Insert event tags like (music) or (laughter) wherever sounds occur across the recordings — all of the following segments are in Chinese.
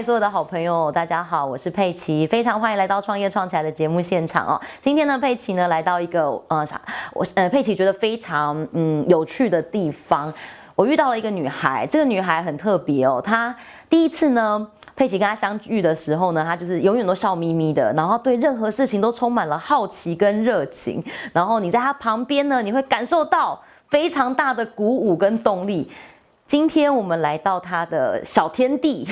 嗨，所有的好朋友，大家好，我是佩奇，非常欢迎来到创业创起来的节目现场哦。今天呢，佩奇呢来到一个呃啥，我呃佩奇觉得非常嗯有趣的地方，我遇到了一个女孩，这个女孩很特别哦，她第一次呢，佩奇跟她相遇的时候呢，她就是永远都笑眯眯的，然后对任何事情都充满了好奇跟热情，然后你在她旁边呢，你会感受到非常大的鼓舞跟动力。今天我们来到他的小天地，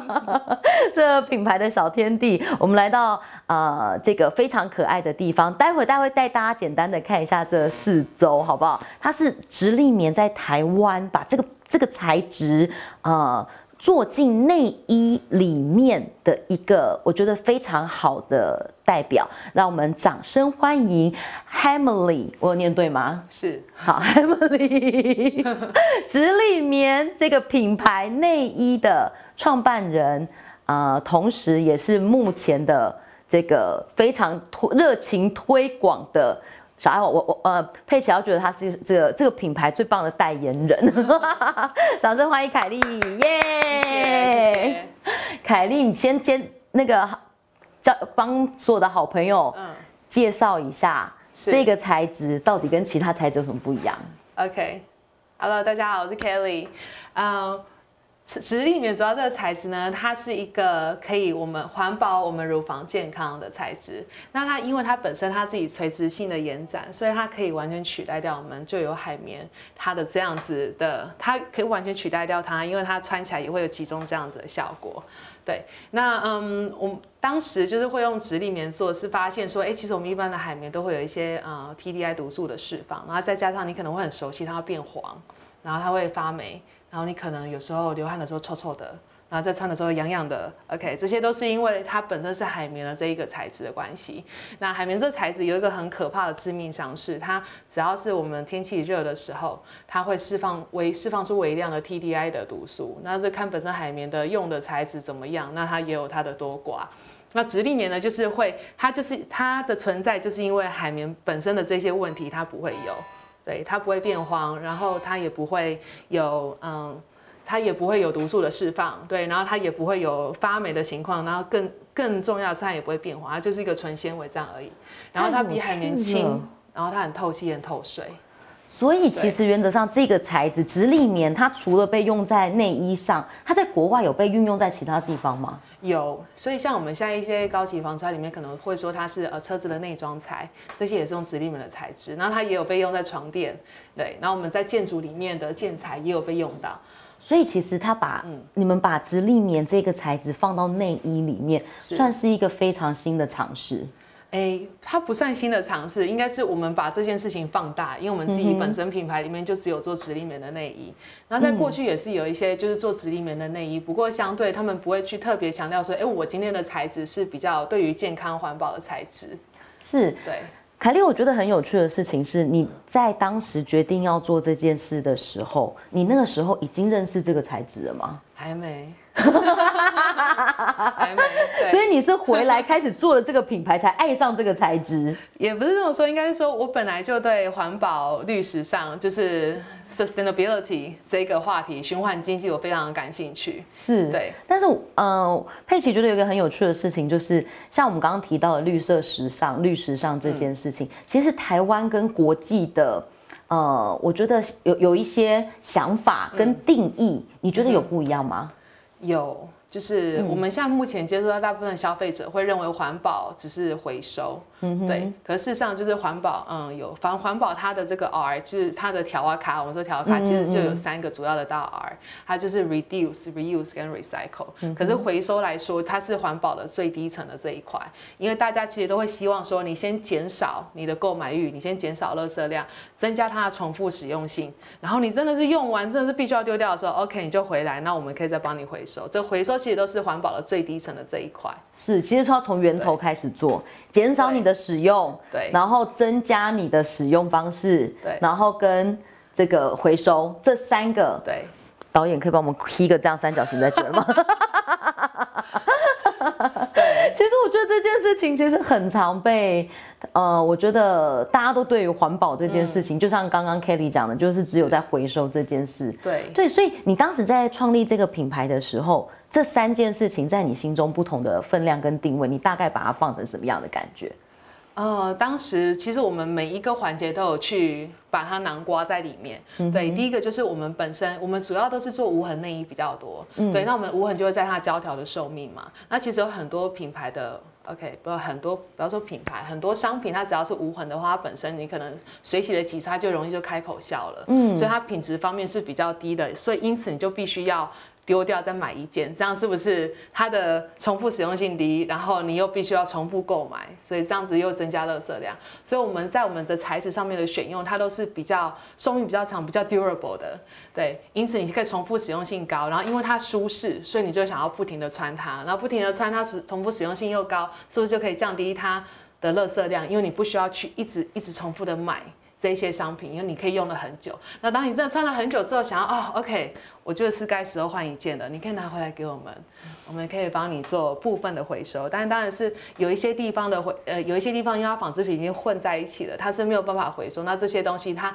(laughs) 这品牌的小天地，我们来到呃这个非常可爱的地方。待会待会带大家简单的看一下这四周，好不好？它是直立棉在台湾把这个这个材质呃。做进内衣里面的一个，我觉得非常好的代表，让我们掌声欢迎 Hamily，我有念对吗？是，好，Hamily，(laughs) 直立棉这个品牌内衣的创办人，啊，同时也是目前的这个非常热情推广的。小爱，我我呃，佩奇要觉得他是这个这个品牌最棒的代言人，(laughs) 掌声欢迎凯莉，耶！(laughs) 凯莉，你先先那个叫帮所有的好朋友介绍一下这个材质到底跟其他材质有什么不一样？OK，Hello，大家好，我是 Kelly，嗯。直立棉主要这个材质呢，它是一个可以我们环保我们乳房健康的材质。那它因为它本身它自己垂直性的延展，所以它可以完全取代掉我们就有海绵它的这样子的，它可以完全取代掉它，因为它穿起来也会有集中这样子的效果。对，那嗯，我当时就是会用直立棉做，是发现说，哎，其实我们一般的海绵都会有一些呃 TDI 毒素的释放，然后再加上你可能会很熟悉它会变黄，然后它会发霉。然后你可能有时候流汗的时候臭臭的，然后在穿的时候痒痒的，OK，这些都是因为它本身是海绵的这一个材质的关系。那海绵这材质有一个很可怕的致命伤是，它只要是我们天气热的时候，它会释放微释放出微量的 TDI 的毒素。那这看本身海绵的用的材质怎么样，那它也有它的多寡。那直立棉呢，就是会它就是它的存在，就是因为海绵本身的这些问题，它不会有。对它不会变黄，然后它也不会有嗯，它也不会有毒素的释放，对，然后它也不会有发霉的情况，然后更更重要是它也不会变黄，它就是一个纯纤维这样而已。然后它比海绵轻，然后它很透气、很透水。所以其实原则上这个材质直立棉，它除了被用在内衣上，它在国外有被运用在其他地方吗？有，所以像我们现在一些高级房车里面可能会说它是呃车子的内装材，这些也是用直立棉的材质，然后它也有被用在床垫，对，然后我们在建筑里面的建材也有被用到，所以其实它把嗯你们把直立棉这个材质放到内衣里面，算是一个非常新的尝试。哎，它不算新的尝试，应该是我们把这件事情放大，因为我们自己本身品牌里面就只有做直立棉的内衣，然后在过去也是有一些就是做直立棉的内衣，不过相对他们不会去特别强调说，哎，我今天的材质是比较对于健康环保的材质。是，对，凯莉，我觉得很有趣的事情是，你在当时决定要做这件事的时候，你那个时候已经认识这个材质了吗？还没。(laughs) 所以你是回来开始做了这个品牌，才爱上这个材质？也不是这么说，应该是说我本来就对环保、绿时尚，就是 sustainability 这个话题，循环经济，我非常的感兴趣。是对，但是呃，佩奇觉得有一个很有趣的事情，就是像我们刚刚提到的绿色时尚、绿时尚这件事情，其实台湾跟国际的呃，我觉得有有一些想法跟定义，你觉得有不一样吗？有。就是我们现在目前接触到大部分消费者会认为环保只是回收，对。可事实上就是环保，嗯，有反环保它的这个 R 就是它的条啊卡，我们说条卡其实就有三个主要的大 R，它就是 reduce、reuse 跟 recycle。可是回收来说，它是环保的最低层的这一块，因为大家其实都会希望说，你先减少你的购买欲，你先减少垃圾量，增加它的重复使用性，然后你真的是用完真的是必须要丢掉的时候，OK，你就回来，那我们可以再帮你回收。这回收。其实都是环保的最低层的这一块，是其实说要从源头开始做，减少你的使用，对，然后增加你的使用方式，对，然后跟这个回收这三个，对，导演可以帮我们 P 个这样三角形在这吗？(laughs) 对，(laughs) 其实我觉得这件事情其实很常被，呃，我觉得大家都对于环保这件事情，就像刚刚 Kelly 讲的，就是只有在回收这件事。对对，所以你当时在创立这个品牌的时候，这三件事情在你心中不同的分量跟定位，你大概把它放成什么样的感觉？呃，当时其实我们每一个环节都有去把它囊括在里面。对，第一个就是我们本身，我们主要都是做无痕内衣比较多。对，那我们无痕就会在它胶条的寿命嘛。那其实有很多品牌的，OK，不很多，不要说品牌，很多商品它只要是无痕的话，它本身你可能水洗的几擦就容易就开口笑了。嗯，所以它品质方面是比较低的，所以因此你就必须要。丢掉再买一件，这样是不是它的重复使用性低？然后你又必须要重复购买，所以这样子又增加垃圾量。所以我们在我们的材质上面的选用，它都是比较寿命比较长、比较 durable 的。对，因此你可以重复使用性高，然后因为它舒适，所以你就想要不停的穿它，然后不停的穿它，使重复使用性又高，是不是就可以降低它的垃圾量？因为你不需要去一直一直重复的买。这些商品，因为你可以用了很久。那当你真的穿了很久之后，想要哦，OK，我觉得是该时候换一件了。你可以拿回来给我们，我们可以帮你做部分的回收。但是当然是有一些地方的回，呃，有一些地方因为它纺织品已经混在一起了，它是没有办法回收。那这些东西它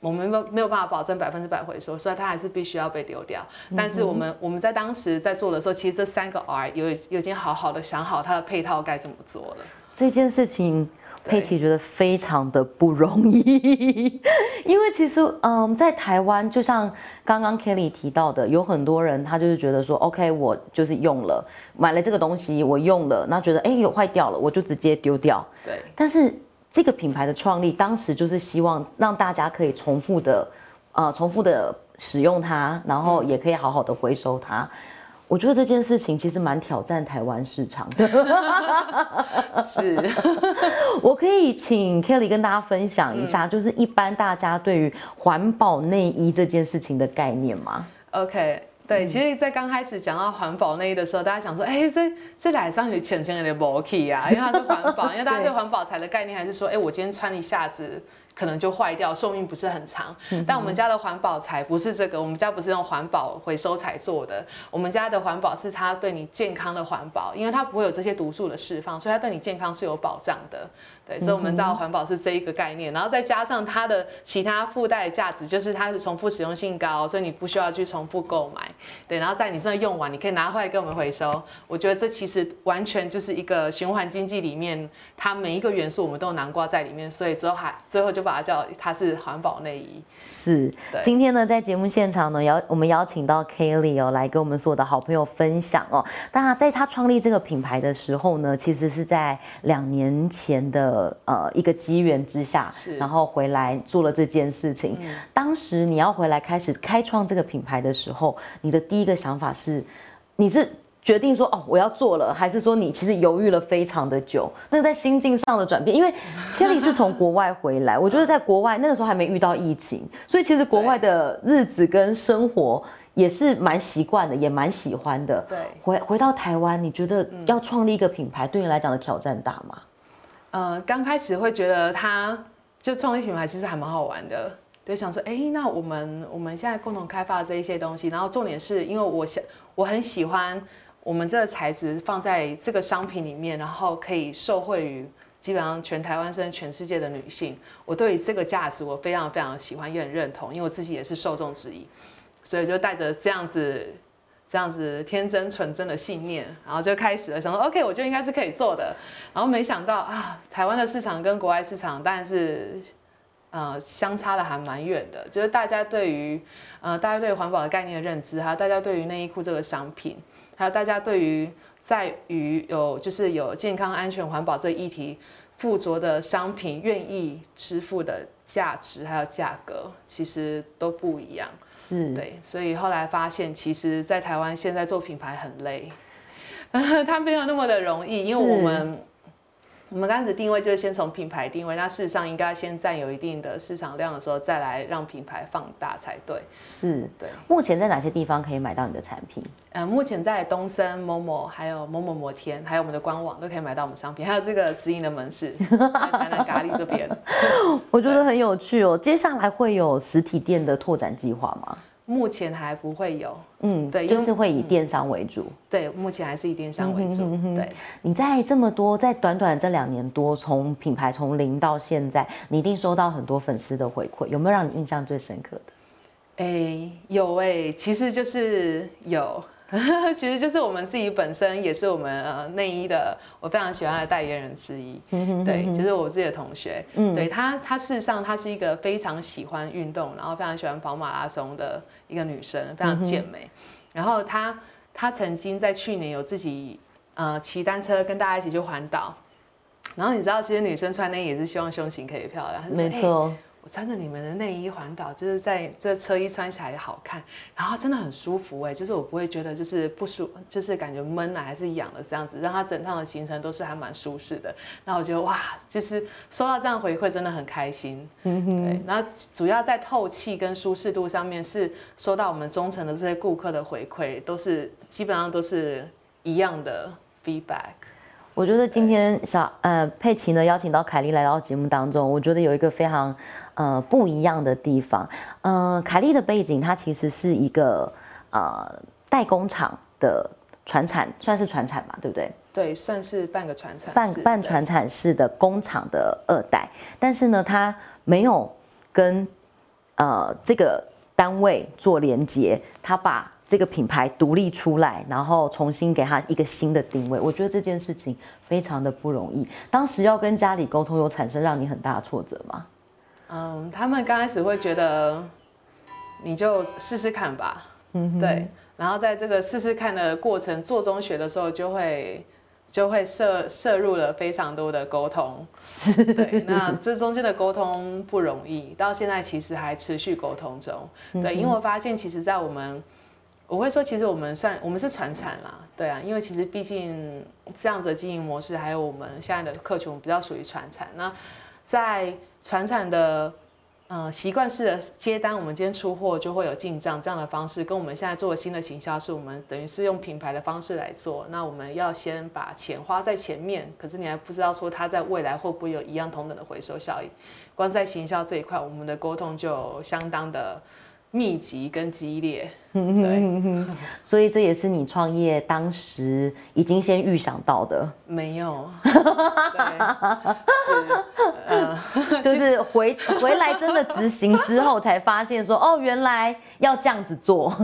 我们没没有办法保证百分之百回收，所以它还是必须要被丢掉。但是我们我们在当时在做的时候，其实这三个 R 有有已经好好的想好它的配套该怎么做了。这件事情。佩奇觉得非常的不容易，(laughs) 因为其实，嗯，在台湾，就像刚刚 Kelly 提到的，有很多人他就是觉得说，OK，我就是用了，买了这个东西，我用了，那觉得哎有坏掉了，我就直接丢掉。对。但是这个品牌的创立，当时就是希望让大家可以重复的，呃，重复的使用它，然后也可以好好的回收它。我觉得这件事情其实蛮挑战台湾市场的。(laughs) 是，(laughs) 我可以请 Kelly 跟大家分享一下，就是一般大家对于环保内衣这件事情的概念吗？OK，对，其实，在刚开始讲到环保内衣的时候，大家想说，哎，这这来上去浅浅有点 bulky 啊，因为它是环保，因为大家对 (laughs) 环保材的概念还是说，哎，我今天穿一下子。可能就坏掉，寿命不是很长。但我们家的环保材不是这个，我们家不是用环保回收材做的。我们家的环保是它对你健康的环保，因为它不会有这些毒素的释放，所以它对你健康是有保障的。对，所以我们知道环保是这一个概念，然后再加上它的其他附带价值，就是它是重复使用性高，所以你不需要去重复购买。对，然后在你真的用完，你可以拿回来给我们回收。我觉得这其实完全就是一个循环经济里面，它每一个元素我们都有囊括在里面，所以之后还最后就把它叫它是环保内衣。是，今天呢在节目现场呢邀我们邀请到 Kelly 哦来跟我们所有的好朋友分享哦。当然，在他创立这个品牌的时候呢，其实是在两年前的。呃呃，一个机缘之下，然后回来做了这件事情。当时你要回来开始开创这个品牌的时候，你的第一个想法是，你是决定说哦我要做了，还是说你其实犹豫了非常的久？那在心境上的转变，因为 Kelly 是从国外回来，我觉得在国外那个时候还没遇到疫情，所以其实国外的日子跟生活也是蛮习惯的，也蛮喜欢的。对，回回到台湾，你觉得要创立一个品牌，对你来讲的挑战大吗？呃，刚开始会觉得他就创立品牌其实还蛮好玩的，对想说，哎，那我们我们现在共同开发这一些东西，然后重点是因为我想我很喜欢我们这个材质放在这个商品里面，然后可以受惠于基本上全台湾甚至全世界的女性，我对于这个价值我非常非常喜欢，也很认同，因为我自己也是受众之一，所以就带着这样子。这样子天真纯真的信念，然后就开始了，想说 OK，我就应该是可以做的。然后没想到啊，台湾的市场跟国外市场，当然是呃相差的还蛮远的。就是大家对于呃大家对环保的概念的认知，还有大家对于内衣裤这个商品，还有大家对于在于有就是有健康、安全、环保这议题附着的商品，愿意支付的价值还有价格，其实都不一样。是对，所以后来发现，其实，在台湾现在做品牌很累，(laughs) 它没有那么的容易，因为我们。我们刚开始定位就是先从品牌定位，那事实上应该先占有一定的市场量的时候，再来让品牌放大才对。是，对。目前在哪些地方可以买到你的产品？呃，目前在东森、某某、还有某某摩天，还有我们的官网都可以买到我们商品，还有这个直营的门市，台南咖喱这边。(laughs) 我觉得很有趣哦。接下来会有实体店的拓展计划吗？目前还不会有，嗯，对就是会以电商为主。对，目前还是以电商为主。嗯哼哼对，你在这么多，在短短这两年多，从品牌从零到现在，你一定收到很多粉丝的回馈，有没有让你印象最深刻的？哎，有哎，其实就是有。(laughs) 其实就是我们自己本身也是我们呃内衣的我非常喜欢的代言人之一，对，就是我自己的同学，对她，她事实上她是一个非常喜欢运动，然后非常喜欢跑马拉松的一个女生，非常健美。然后她她曾经在去年有自己呃骑单车跟大家一起去环岛，然后你知道，其实女生穿内衣也是希望胸型可以漂亮，没错，我穿着你们的内衣环岛，就是在这车衣穿起来也好看，然后真的很舒服哎，就是我不会觉得就是不舒，就是感觉闷啊还是痒的这样子，让它整趟的行程都是还蛮舒适的。那我觉得哇，就是收到这样回馈真的很开心。嗯哼，对，然后主要在透气跟舒适度上面是收到我们忠诚的这些顾客的回馈，都是基本上都是一样的 feedback。我觉得今天小呃佩奇呢邀请到凯莉来到节目当中，我觉得有一个非常呃不一样的地方。呃，凯莉的背景，它其实是一个呃代工厂的传产，算是传产吧，对不对？对，算是半个传产，半半传产式的工厂的二代，但是呢，他没有跟呃这个单位做连接，他把这个品牌独立出来，然后重新给他一个新的定位。我觉得这件事情非常的不容易。当时要跟家里沟通，有产生让你很大的挫折吗？嗯，他们刚开始会觉得，你就试试看吧，嗯，对。然后在这个试试看的过程，做中学的时候，就会就会摄摄入了非常多的沟通，(laughs) 对。那这中间的沟通不容易，到现在其实还持续沟通中，对。因为我发现，其实，在我们，我会说，其实我们算我们是传产啦，对啊，因为其实毕竟这样子的经营模式，还有我们现在的客群比较属于传产，那在传产的。呃，习惯式的接单，我们今天出货就会有进账这样的方式，跟我们现在做的新的行销，是我们等于是用品牌的方式来做。那我们要先把钱花在前面，可是你还不知道说它在未来会不会有一样同等的回收效应。光在行销这一块，我们的沟通就相当的密集跟激烈。(laughs) 对，(laughs) 所以这也是你创业当时已经先预想到的，没有，(laughs) 对，是，呃，就是回回来真的执行之后，才发现说，哦，原来要这样子做。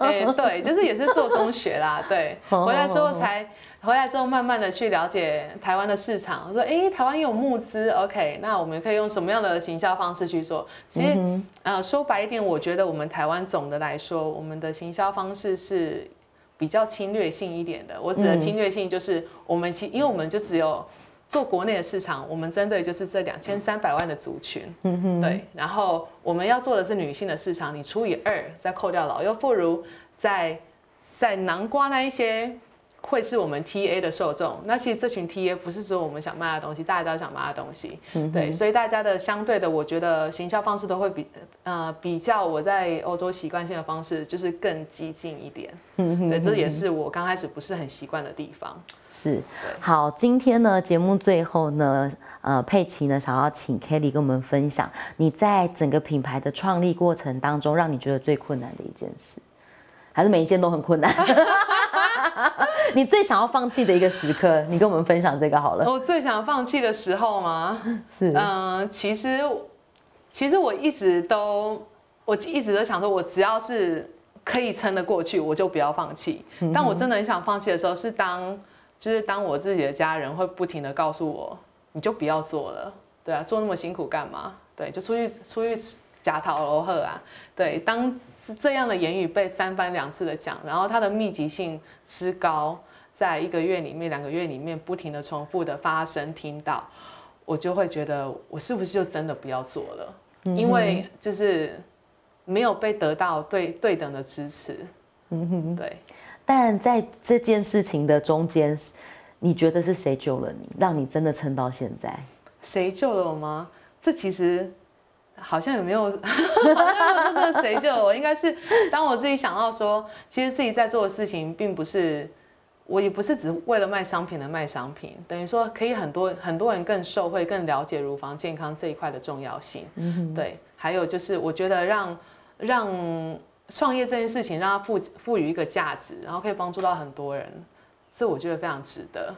哎，对，就是也是做中学啦，对，回来之后才。回来之后，慢慢的去了解台湾的市场。我说，哎，台湾有募资，OK，那我们可以用什么样的行销方式去做？其实，呃，说白一点，我觉得我们台湾总的来说，我们的行销方式是比较侵略性一点的。我指的侵略性，就是我们其因为我们就只有做国内的市场，我们针对就是这两千三百万的族群，嗯对。然后我们要做的是女性的市场，你除以二，再扣掉老幼妇孺，在在南瓜那一些。会是我们 T A 的受众，那其实这群 T A 不是只有我们想卖的东西，大家都想卖的东西，对，所以大家的相对的，我觉得行销方式都会比呃比较我在欧洲习惯性的方式，就是更激进一点，对，这也是我刚开始不是很习惯的地方。是，好，今天呢节目最后呢，呃，佩奇呢想要请 Kelly 跟我们分享，你在整个品牌的创立过程当中，让你觉得最困难的一件事，还是每一件都很困难？(laughs) (laughs) 你最想要放弃的一个时刻，你跟我们分享这个好了。我最想放弃的时候吗？是，嗯，其实，其实我一直都，我一直都想说，我只要是可以撑得过去，我就不要放弃。但我真的很想放弃的时候，是当，就是当我自己的家人会不停的告诉我，你就不要做了，对啊，做那么辛苦干嘛？对，就出去出去假讨罗喝啊，对，当。是这样的言语被三番两次的讲，然后它的密集性之高，在一个月里面、两个月里面不停的重复的发生，听到，我就会觉得我是不是就真的不要做了？因为就是没有被得到对对等的支持。嗯哼，对。但在这件事情的中间，你觉得是谁救了你，让你真的撑到现在？谁救了我吗？这其实。好像也没有？(laughs) 好像没有谁救我？应该是当我自己想到说，其实自己在做的事情，并不是我也不是只为了卖商品的卖商品，等于说可以很多很多人更受惠、更了解乳房健康这一块的重要性。嗯，对。还有就是，我觉得让让创业这件事情让它赋赋予一个价值，然后可以帮助到很多人，这我觉得非常值得。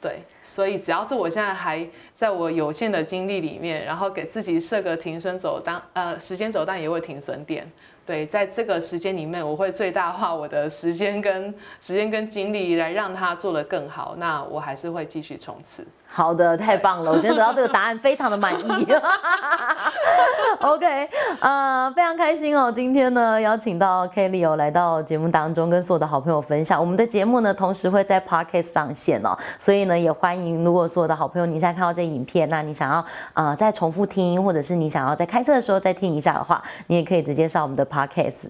对，所以只要是我现在还在我有限的精力里面，然后给自己设个停损走单，呃，时间走单也会停损点。对，在这个时间里面，我会最大化我的时间跟时间跟精力来让它做得更好。那我还是会继续冲刺。好的，太棒了！我觉得得到这个答案非常的满意。(laughs) OK，呃，非常开心哦。今天呢，邀请到 Kelly 哦来到节目当中，跟所有的好朋友分享。我们的节目呢，同时会在 Podcast 上线哦，所以呢，也欢迎如果所有的好朋友你现在看到这影片，那你想要呃再重复听，或者是你想要在开车的时候再听一下的话，你也可以直接上我们的 Podcast，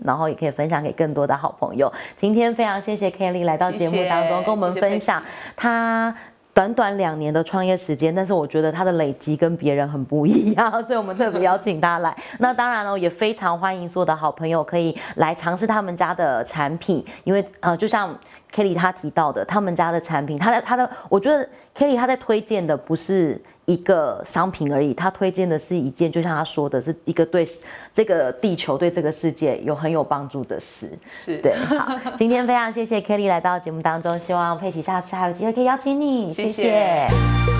然后也可以分享给更多的好朋友。今天非常谢谢 Kelly 来到节目当中，跟我们分享他。短短两年的创业时间，但是我觉得他的累积跟别人很不一样，(laughs) 所以我们特别邀请他来。(laughs) 那当然了，也非常欢迎所有的好朋友可以来尝试他们家的产品，因为呃，就像。Kelly 他提到的他们家的产品，他的他的，我觉得 Kelly 他在推荐的不是一个商品而已，他推荐的是一件，就像他说的，是一个对这个地球、对这个世界有很有帮助的事。是对。好，今天非常谢谢 Kelly 来到节目当中，希望佩奇下次还有机会可以邀请你。谢谢。